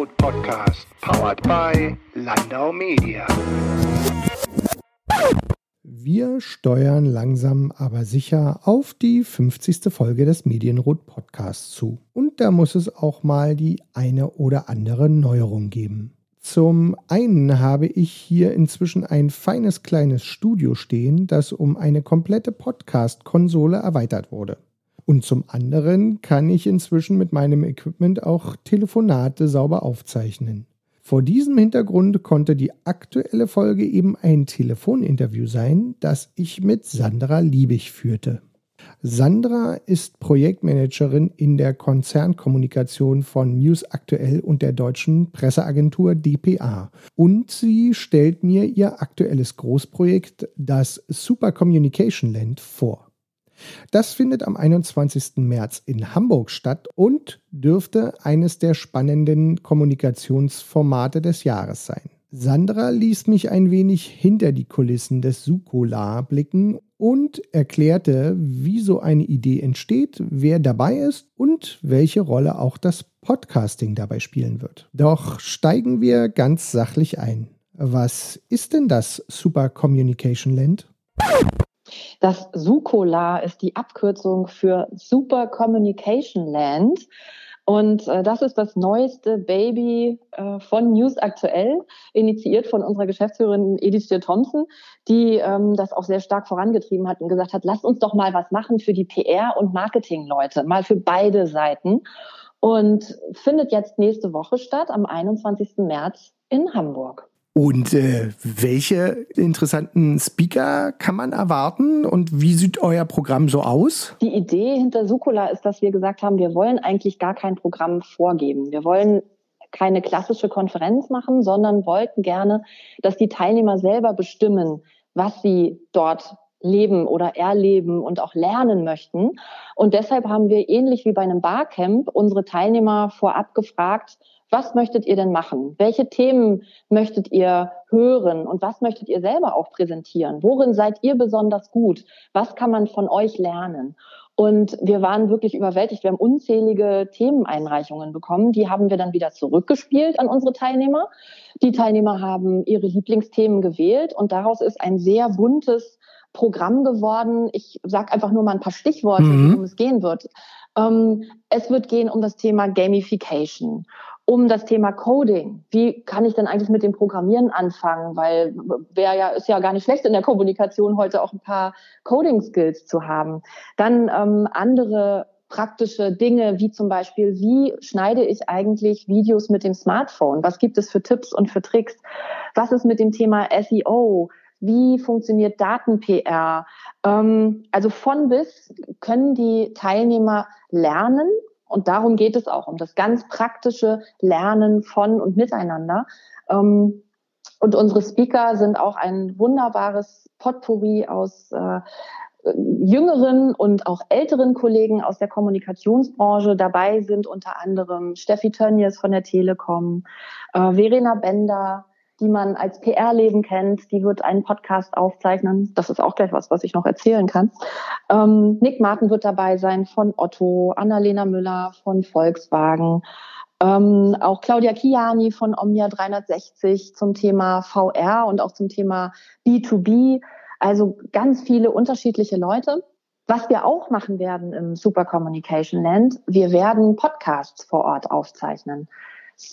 Medienroth Podcast, powered by Landau Media. Wir steuern langsam aber sicher auf die 50. Folge des Medienrot Podcasts zu. Und da muss es auch mal die eine oder andere Neuerung geben. Zum einen habe ich hier inzwischen ein feines kleines Studio stehen, das um eine komplette Podcast-Konsole erweitert wurde. Und zum anderen kann ich inzwischen mit meinem Equipment auch Telefonate sauber aufzeichnen. Vor diesem Hintergrund konnte die aktuelle Folge eben ein Telefoninterview sein, das ich mit Sandra Liebig führte. Sandra ist Projektmanagerin in der Konzernkommunikation von News Aktuell und der deutschen Presseagentur dpa. Und sie stellt mir ihr aktuelles Großprojekt, das Super Communication Land, vor. Das findet am 21. März in Hamburg statt und dürfte eines der spannenden Kommunikationsformate des Jahres sein. Sandra ließ mich ein wenig hinter die Kulissen des Sukolar blicken und erklärte, wie so eine Idee entsteht, wer dabei ist und welche Rolle auch das Podcasting dabei spielen wird. Doch steigen wir ganz sachlich ein. Was ist denn das Super Communication Land? Das SUCOLA ist die Abkürzung für Super Communication Land. Und äh, das ist das neueste Baby äh, von News Aktuell, initiiert von unserer Geschäftsführerin Edith Stier Thompson, die ähm, das auch sehr stark vorangetrieben hat und gesagt hat, lasst uns doch mal was machen für die PR- und Marketing-Leute, mal für beide Seiten. Und findet jetzt nächste Woche statt, am 21. März in Hamburg. Und äh, welche interessanten Speaker kann man erwarten und wie sieht euer Programm so aus? Die Idee hinter Sukola ist, dass wir gesagt haben, wir wollen eigentlich gar kein Programm vorgeben. Wir wollen keine klassische Konferenz machen, sondern wollten gerne, dass die Teilnehmer selber bestimmen, was sie dort leben oder erleben und auch lernen möchten. Und deshalb haben wir ähnlich wie bei einem Barcamp unsere Teilnehmer vorab gefragt, was möchtet ihr denn machen? Welche Themen möchtet ihr hören und was möchtet ihr selber auch präsentieren? Worin seid ihr besonders gut? Was kann man von euch lernen? Und wir waren wirklich überwältigt. Wir haben unzählige Themeneinreichungen bekommen. Die haben wir dann wieder zurückgespielt an unsere Teilnehmer. Die Teilnehmer haben ihre Lieblingsthemen gewählt und daraus ist ein sehr buntes Programm geworden. Ich sage einfach nur mal ein paar Stichworte, mhm. worum es gehen wird. Ähm, es wird gehen um das Thema Gamification, um das Thema Coding. Wie kann ich denn eigentlich mit dem Programmieren anfangen? Weil wäre ja, ist ja gar nicht schlecht in der Kommunikation heute auch ein paar Coding-Skills zu haben. Dann ähm, andere praktische Dinge, wie zum Beispiel, wie schneide ich eigentlich Videos mit dem Smartphone? Was gibt es für Tipps und für Tricks? Was ist mit dem Thema SEO? Wie funktioniert Daten-PR? Ähm, also von bis können die Teilnehmer lernen und darum geht es auch, um das ganz praktische Lernen von und miteinander. Ähm, und unsere Speaker sind auch ein wunderbares Potpourri aus äh, jüngeren und auch älteren Kollegen aus der Kommunikationsbranche. Dabei sind unter anderem Steffi Tönnies von der Telekom, äh, Verena Bender, die man als PR-Leben kennt. Die wird einen Podcast aufzeichnen. Das ist auch gleich was, was ich noch erzählen kann. Ähm, Nick Martin wird dabei sein von Otto, Annalena Müller von Volkswagen. Ähm, auch Claudia Kiani von Omnia 360 zum Thema VR und auch zum Thema B2B. Also ganz viele unterschiedliche Leute. Was wir auch machen werden im Super Communication Land, wir werden Podcasts vor Ort aufzeichnen.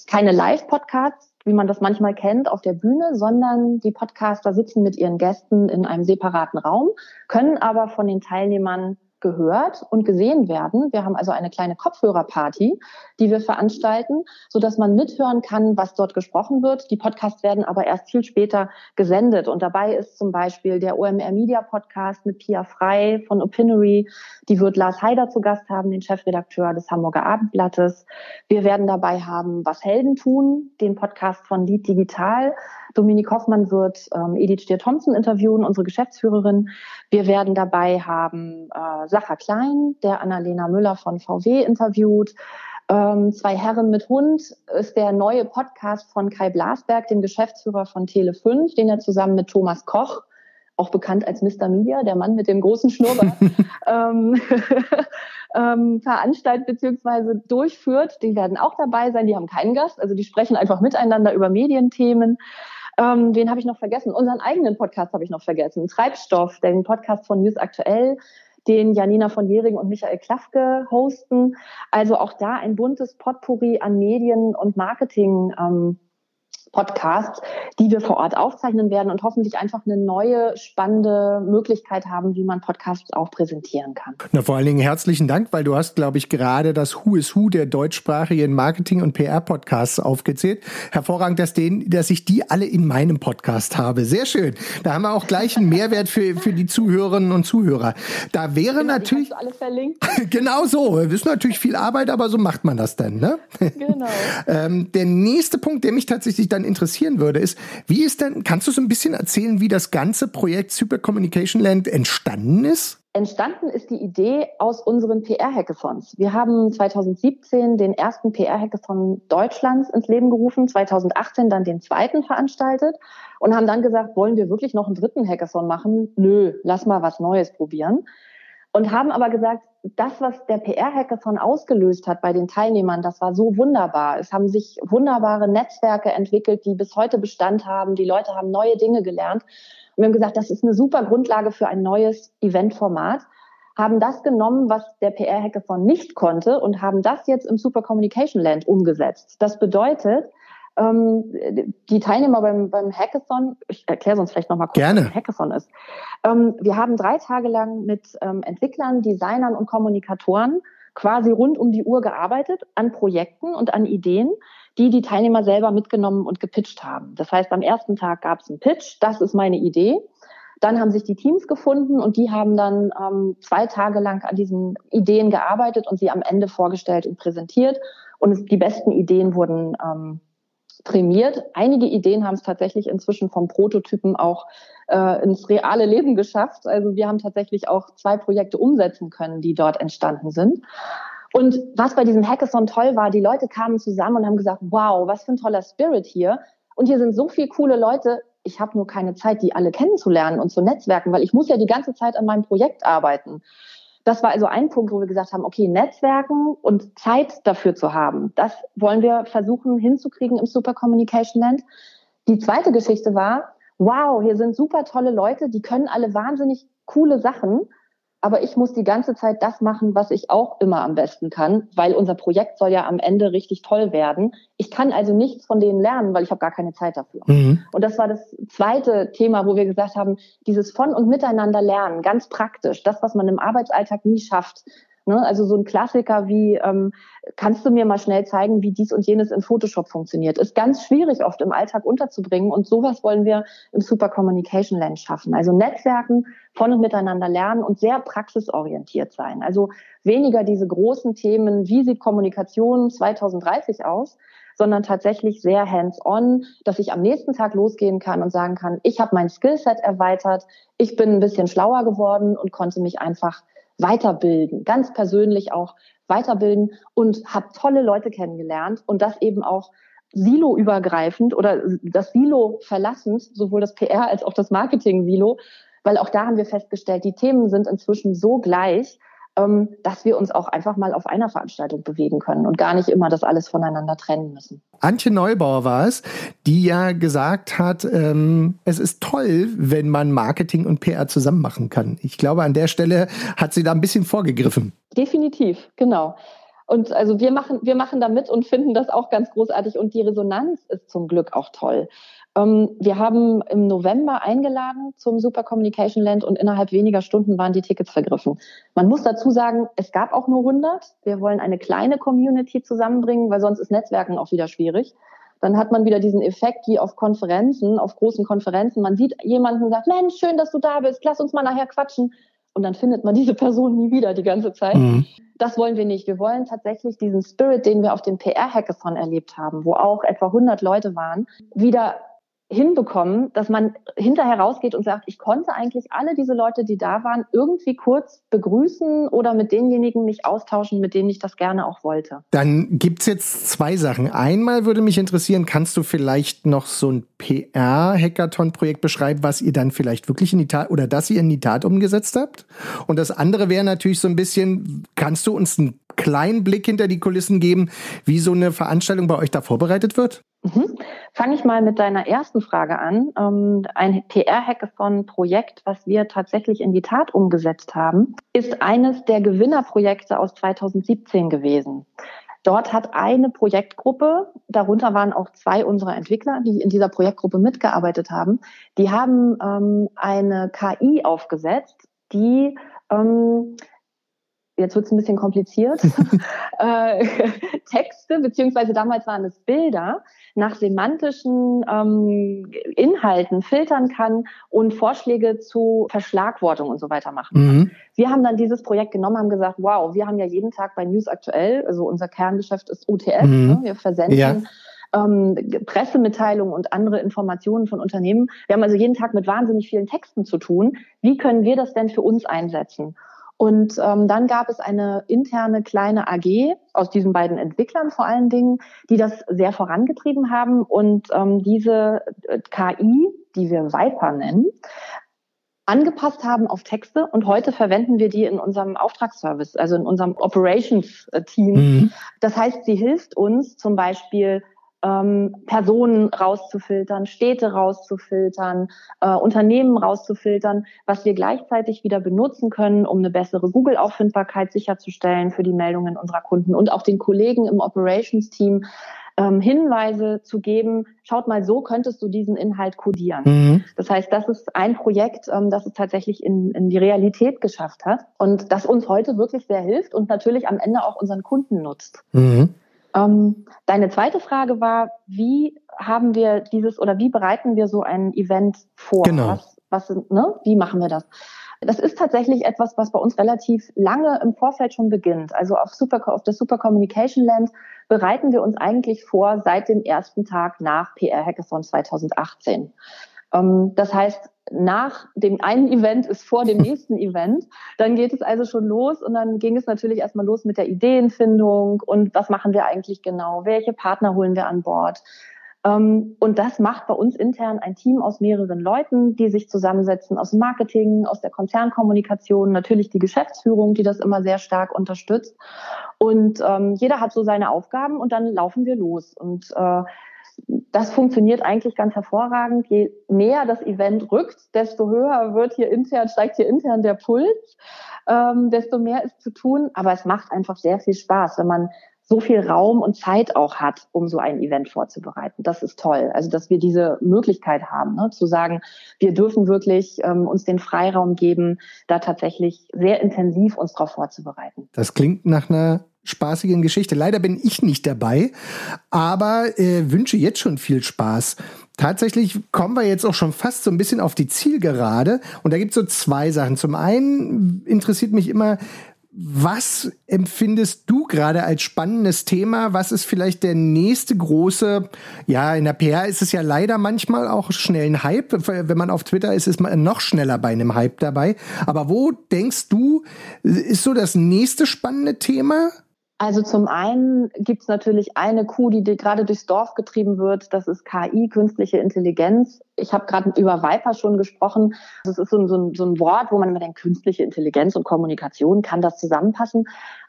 Keine Live-Podcasts, wie man das manchmal kennt, auf der Bühne, sondern die Podcaster sitzen mit ihren Gästen in einem separaten Raum, können aber von den Teilnehmern gehört und gesehen werden. Wir haben also eine kleine Kopfhörerparty, die wir veranstalten, so dass man mithören kann, was dort gesprochen wird. Die Podcasts werden aber erst viel später gesendet. Und dabei ist zum Beispiel der OMR Media Podcast mit Pia Frei von Opinory. Die wird Lars Heider zu Gast haben, den Chefredakteur des Hamburger Abendblattes. Wir werden dabei haben, was Helden tun, den Podcast von Lied Digital. Dominik Hoffmann wird ähm, Edith Stier-Thompson interviewen, unsere Geschäftsführerin. Wir werden dabei haben äh, Sacha Klein, der Annalena Müller von VW interviewt. Ähm, zwei Herren mit Hund ist der neue Podcast von Kai Blasberg, dem Geschäftsführer von Tele5, den er zusammen mit Thomas Koch auch bekannt als Mr. Media, der Mann mit dem großen Schnurrbart, ähm, ähm, veranstaltet bzw. durchführt. Die werden auch dabei sein, die haben keinen Gast, also die sprechen einfach miteinander über Medienthemen. Ähm, wen habe ich noch vergessen? Unseren eigenen Podcast habe ich noch vergessen. Treibstoff, den Podcast von News Aktuell, den Janina von Jähring und Michael Klafke hosten. Also auch da ein buntes Potpourri an Medien und Marketing. Ähm, Podcasts, die wir vor Ort aufzeichnen werden und hoffentlich einfach eine neue, spannende Möglichkeit haben, wie man Podcasts auch präsentieren kann. Na, vor allen Dingen herzlichen Dank, weil du hast, glaube ich, gerade das Who is Who der deutschsprachigen Marketing- und PR-Podcasts aufgezählt. Hervorragend, dass, den, dass ich die alle in meinem Podcast habe. Sehr schön. Da haben wir auch gleich einen Mehrwert für, für die Zuhörerinnen und Zuhörer. Da wäre genau, natürlich... Alles verlinkt. genau so. Das ist natürlich viel Arbeit, aber so macht man das dann. Ne? Genau. ähm, der nächste Punkt, der mich tatsächlich dann interessieren würde, ist, wie ist denn, kannst du so ein bisschen erzählen, wie das ganze Projekt Super Communication Land entstanden ist? Entstanden ist die Idee aus unseren PR-Hackathons. Wir haben 2017 den ersten PR-Hackathon Deutschlands ins Leben gerufen, 2018 dann den zweiten veranstaltet und haben dann gesagt, wollen wir wirklich noch einen dritten Hackathon machen? Nö, lass mal was Neues probieren und haben aber gesagt, das, was der PR-Hackathon ausgelöst hat bei den Teilnehmern, das war so wunderbar. Es haben sich wunderbare Netzwerke entwickelt, die bis heute Bestand haben. Die Leute haben neue Dinge gelernt. Und wir haben gesagt, das ist eine super Grundlage für ein neues Eventformat. Haben das genommen, was der PR-Hackathon nicht konnte und haben das jetzt im Super Communication Land umgesetzt. Das bedeutet, die Teilnehmer beim, beim Hackathon, ich erkläre sonst vielleicht nochmal kurz, Gerne. was ein Hackathon ist. Ähm, wir haben drei Tage lang mit ähm, Entwicklern, Designern und Kommunikatoren quasi rund um die Uhr gearbeitet an Projekten und an Ideen, die die Teilnehmer selber mitgenommen und gepitcht haben. Das heißt, am ersten Tag gab es einen Pitch, das ist meine Idee. Dann haben sich die Teams gefunden und die haben dann ähm, zwei Tage lang an diesen Ideen gearbeitet und sie am Ende vorgestellt und präsentiert. Und es, die besten Ideen wurden ähm, prämiert. Einige Ideen haben es tatsächlich inzwischen vom Prototypen auch äh, ins reale Leben geschafft. Also wir haben tatsächlich auch zwei Projekte umsetzen können, die dort entstanden sind. Und was bei diesem Hackathon toll war, die Leute kamen zusammen und haben gesagt, wow, was für ein toller Spirit hier. Und hier sind so viele coole Leute. Ich habe nur keine Zeit, die alle kennenzulernen und zu netzwerken, weil ich muss ja die ganze Zeit an meinem Projekt arbeiten. Das war also ein Punkt, wo wir gesagt haben, okay, Netzwerken und Zeit dafür zu haben, das wollen wir versuchen hinzukriegen im Super Communication Land. Die zweite Geschichte war, wow, hier sind super tolle Leute, die können alle wahnsinnig coole Sachen aber ich muss die ganze Zeit das machen, was ich auch immer am besten kann, weil unser Projekt soll ja am Ende richtig toll werden. Ich kann also nichts von denen lernen, weil ich habe gar keine Zeit dafür. Mhm. Und das war das zweite Thema, wo wir gesagt haben, dieses von und miteinander lernen, ganz praktisch, das, was man im Arbeitsalltag nie schafft, Ne? Also so ein Klassiker wie, ähm, kannst du mir mal schnell zeigen, wie dies und jenes in Photoshop funktioniert, ist ganz schwierig oft im Alltag unterzubringen und sowas wollen wir im Super Communication Land schaffen. Also Netzwerken von und miteinander lernen und sehr praxisorientiert sein. Also weniger diese großen Themen, wie sieht Kommunikation 2030 aus, sondern tatsächlich sehr hands-on, dass ich am nächsten Tag losgehen kann und sagen kann, ich habe mein Skillset erweitert, ich bin ein bisschen schlauer geworden und konnte mich einfach weiterbilden, ganz persönlich auch weiterbilden und habe tolle Leute kennengelernt und das eben auch Silo-übergreifend oder das Silo verlassend, sowohl das PR als auch das Marketing-Silo, weil auch da haben wir festgestellt, die Themen sind inzwischen so gleich, dass wir uns auch einfach mal auf einer Veranstaltung bewegen können und gar nicht immer das alles voneinander trennen müssen. Antje Neubauer war es, die ja gesagt hat, ähm, es ist toll, wenn man Marketing und PR zusammen machen kann. Ich glaube, an der Stelle hat sie da ein bisschen vorgegriffen. Definitiv, genau. Und also wir machen, wir machen da mit und finden das auch ganz großartig und die Resonanz ist zum Glück auch toll. Ähm, wir haben im November eingeladen zum Super Communication Land und innerhalb weniger Stunden waren die Tickets vergriffen. Man muss dazu sagen, es gab auch nur 100. Wir wollen eine kleine Community zusammenbringen, weil sonst ist Netzwerken auch wieder schwierig. Dann hat man wieder diesen Effekt wie auf Konferenzen, auf großen Konferenzen. Man sieht jemanden und sagt, Mensch, schön, dass du da bist, lass uns mal nachher quatschen. Und dann findet man diese Person nie wieder die ganze Zeit. Mhm. Das wollen wir nicht. Wir wollen tatsächlich diesen Spirit, den wir auf dem PR-Hackathon erlebt haben, wo auch etwa 100 Leute waren, wieder hinbekommen, dass man hinterher rausgeht und sagt, ich konnte eigentlich alle diese Leute, die da waren, irgendwie kurz begrüßen oder mit denjenigen mich austauschen, mit denen ich das gerne auch wollte. Dann gibt's jetzt zwei Sachen. Einmal würde mich interessieren, kannst du vielleicht noch so ein PR-Hackathon-Projekt beschreiben, was ihr dann vielleicht wirklich in die Tat oder das ihr in die Tat umgesetzt habt? Und das andere wäre natürlich so ein bisschen, kannst du uns einen kleinen Blick hinter die Kulissen geben, wie so eine Veranstaltung bei euch da vorbereitet wird? Mhm. Fange ich mal mit deiner ersten Frage an. Ähm, ein PR-Hackathon-Projekt, was wir tatsächlich in die Tat umgesetzt haben, ist eines der Gewinnerprojekte aus 2017 gewesen. Dort hat eine Projektgruppe, darunter waren auch zwei unserer Entwickler, die in dieser Projektgruppe mitgearbeitet haben, die haben ähm, eine KI aufgesetzt, die ähm, jetzt wird es ein bisschen kompliziert, äh, Texte, beziehungsweise damals waren es Bilder, nach semantischen ähm, Inhalten filtern kann und Vorschläge zu Verschlagwortung und so weiter machen Mhm. Wir haben dann dieses Projekt genommen, haben gesagt, wow, wir haben ja jeden Tag bei News aktuell, also unser Kerngeschäft ist UTF, mhm. ne? wir versenden ja. ähm, Pressemitteilungen und andere Informationen von Unternehmen. Wir haben also jeden Tag mit wahnsinnig vielen Texten zu tun. Wie können wir das denn für uns einsetzen? Und ähm, dann gab es eine interne kleine AG aus diesen beiden Entwicklern vor allen Dingen, die das sehr vorangetrieben haben und ähm, diese äh, KI, die wir Viper nennen, angepasst haben auf Texte und heute verwenden wir die in unserem Auftragsservice, also in unserem Operations-Team. Mhm. Das heißt, sie hilft uns zum Beispiel ähm, Personen rauszufiltern, Städte rauszufiltern, äh, Unternehmen rauszufiltern, was wir gleichzeitig wieder benutzen können, um eine bessere Google-Auffindbarkeit sicherzustellen für die Meldungen unserer Kunden und auch den Kollegen im Operations-Team ähm, Hinweise zu geben, schaut mal, so könntest du diesen Inhalt codieren. Mhm. Das heißt, das ist ein Projekt, ähm, das es tatsächlich in, in die Realität geschafft hat und das uns heute wirklich sehr hilft und natürlich am Ende auch unseren Kunden nutzt. Mhm. Ähm, deine zweite Frage war, wie haben wir dieses oder wie bereiten wir so ein Event vor? Genau. Was, was, ne? Wie machen wir das? Das ist tatsächlich etwas, was bei uns relativ lange im Vorfeld schon beginnt. Also auf, Super, auf der Super Communication Land bereiten wir uns eigentlich vor seit dem ersten Tag nach PR Hackathon 2018. Ähm, das heißt, nach dem einen Event ist vor dem nächsten Event. Dann geht es also schon los und dann ging es natürlich erstmal los mit der Ideenfindung und was machen wir eigentlich genau? Welche Partner holen wir an Bord? Ähm, und das macht bei uns intern ein Team aus mehreren Leuten, die sich zusammensetzen aus Marketing, aus der Konzernkommunikation, natürlich die Geschäftsführung, die das immer sehr stark unterstützt. Und ähm, jeder hat so seine Aufgaben und dann laufen wir los. Und äh, das funktioniert eigentlich ganz hervorragend. Je näher das Event rückt, desto höher wird hier intern, steigt hier intern der Puls, ähm, desto mehr ist zu tun. Aber es macht einfach sehr viel Spaß, wenn man so viel Raum und Zeit auch hat, um so ein Event vorzubereiten. Das ist toll. Also, dass wir diese Möglichkeit haben, ne, zu sagen, wir dürfen wirklich ähm, uns den Freiraum geben, da tatsächlich sehr intensiv uns darauf vorzubereiten. Das klingt nach einer spaßigen Geschichte. Leider bin ich nicht dabei, aber äh, wünsche jetzt schon viel Spaß. Tatsächlich kommen wir jetzt auch schon fast so ein bisschen auf die Zielgerade. Und da gibt es so zwei Sachen. Zum einen interessiert mich immer, was empfindest du gerade als spannendes Thema? Was ist vielleicht der nächste große, ja, in der PR ist es ja leider manchmal auch schnell ein Hype. Wenn man auf Twitter ist, ist man noch schneller bei einem Hype dabei. Aber wo denkst du, ist so das nächste spannende Thema? Also zum einen gibt es natürlich eine Kuh, die, die gerade durchs Dorf getrieben wird. Das ist KI, künstliche Intelligenz. Ich habe gerade über Viper schon gesprochen. Das ist so, so, so ein Wort, wo man immer denkt, künstliche Intelligenz und Kommunikation, kann das zusammenpassen?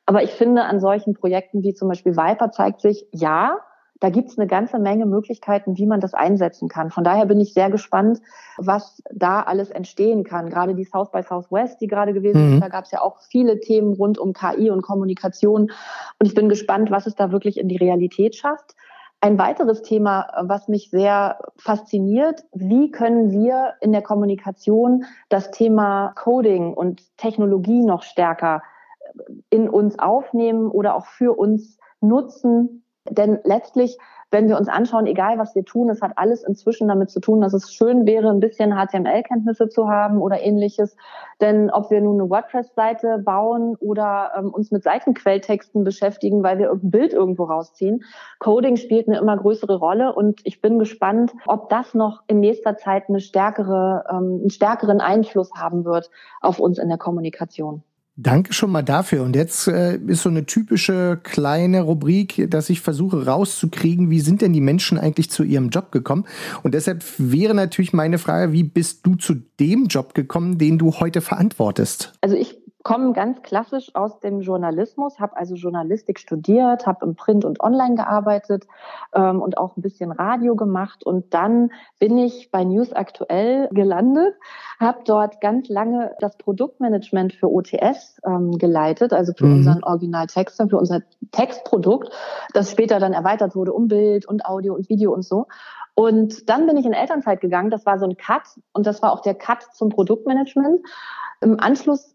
Aber ich finde, an solchen Projekten wie zum Beispiel Viper zeigt sich, ja, da gibt's eine ganze Menge Möglichkeiten, wie man das einsetzen kann. Von daher bin ich sehr gespannt, was da alles entstehen kann. Gerade die South by Southwest, die gerade gewesen mhm. ist, da gab's ja auch viele Themen rund um KI und Kommunikation. Und ich bin gespannt, was es da wirklich in die Realität schafft. Ein weiteres Thema, was mich sehr fasziniert, wie können wir in der Kommunikation das Thema Coding und Technologie noch stärker in uns aufnehmen oder auch für uns nutzen, denn letztlich wenn wir uns anschauen, egal was wir tun, es hat alles inzwischen damit zu tun, dass es schön wäre, ein bisschen HTML-Kenntnisse zu haben oder ähnliches. Denn ob wir nun eine WordPress-Seite bauen oder ähm, uns mit Seitenquelltexten beschäftigen, weil wir irgendein Bild irgendwo rausziehen, Coding spielt eine immer größere Rolle und ich bin gespannt, ob das noch in nächster Zeit eine stärkere, ähm, einen stärkeren Einfluss haben wird auf uns in der Kommunikation. Danke schon mal dafür. Und jetzt äh, ist so eine typische kleine Rubrik, dass ich versuche rauszukriegen, wie sind denn die Menschen eigentlich zu ihrem Job gekommen? Und deshalb wäre natürlich meine Frage, wie bist du zu dem Job gekommen, den du heute verantwortest? Also ich komme ganz klassisch aus dem Journalismus, habe also Journalistik studiert, habe im Print und Online gearbeitet ähm, und auch ein bisschen Radio gemacht. Und dann bin ich bei News Aktuell gelandet, habe dort ganz lange das Produktmanagement für OTS ähm, geleitet, also für mhm. unseren Originaltext, für unser Textprodukt, das später dann erweitert wurde um Bild und Audio und Video und so. Und dann bin ich in Elternzeit gegangen. Das war so ein Cut und das war auch der Cut zum Produktmanagement. Im Anschluss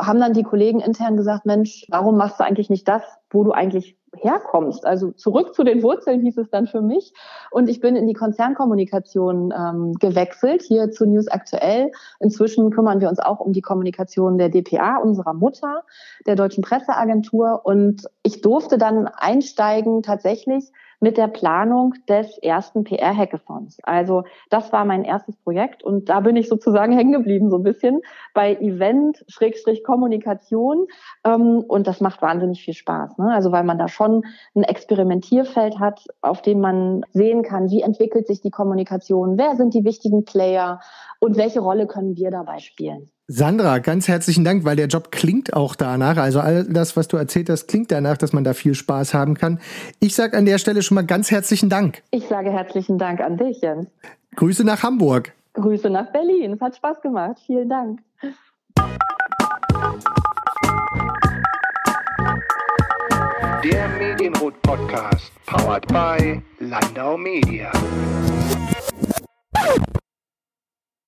haben dann die Kollegen intern gesagt, Mensch, warum machst du eigentlich nicht das, wo du eigentlich herkommst? Also zurück zu den Wurzeln hieß es dann für mich. Und ich bin in die Konzernkommunikation ähm, gewechselt, hier zu News Aktuell. Inzwischen kümmern wir uns auch um die Kommunikation der DPA, unserer Mutter, der Deutschen Presseagentur. Und ich durfte dann einsteigen tatsächlich mit der Planung des ersten PR-Hackathons. Also das war mein erstes Projekt und da bin ich sozusagen hängen geblieben, so ein bisschen bei Event, Schrägstrich Kommunikation ähm, und das macht wahnsinnig viel Spaß. Ne? Also weil man da schon ein Experimentierfeld hat, auf dem man sehen kann, wie entwickelt sich die Kommunikation, wer sind die wichtigen Player und welche Rolle können wir dabei spielen. Sandra, ganz herzlichen Dank, weil der Job klingt auch danach. Also all das, was du erzählt hast, klingt danach, dass man da viel Spaß haben kann. Ich sage an der Stelle schon mal ganz herzlichen Dank. Ich sage herzlichen Dank an dich, Jens. Grüße nach Hamburg. Grüße nach Berlin. Es hat Spaß gemacht. Vielen Dank. Der Medienrot Podcast, powered by Landau Media.